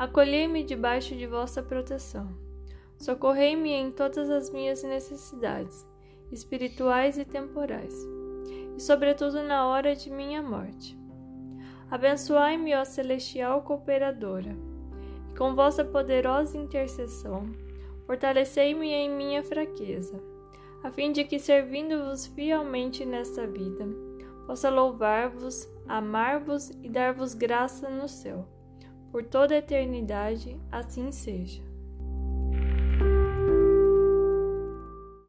Acolhei-me debaixo de vossa proteção. Socorrei-me em todas as minhas necessidades, espirituais e temporais, e sobretudo na hora de minha morte. Abençoai-me, ó celestial cooperadora, e com vossa poderosa intercessão, fortalecei-me em minha fraqueza, a fim de que, servindo-vos fielmente nesta vida, possa louvar-vos, amar-vos e dar-vos graça no céu por toda a eternidade, assim seja.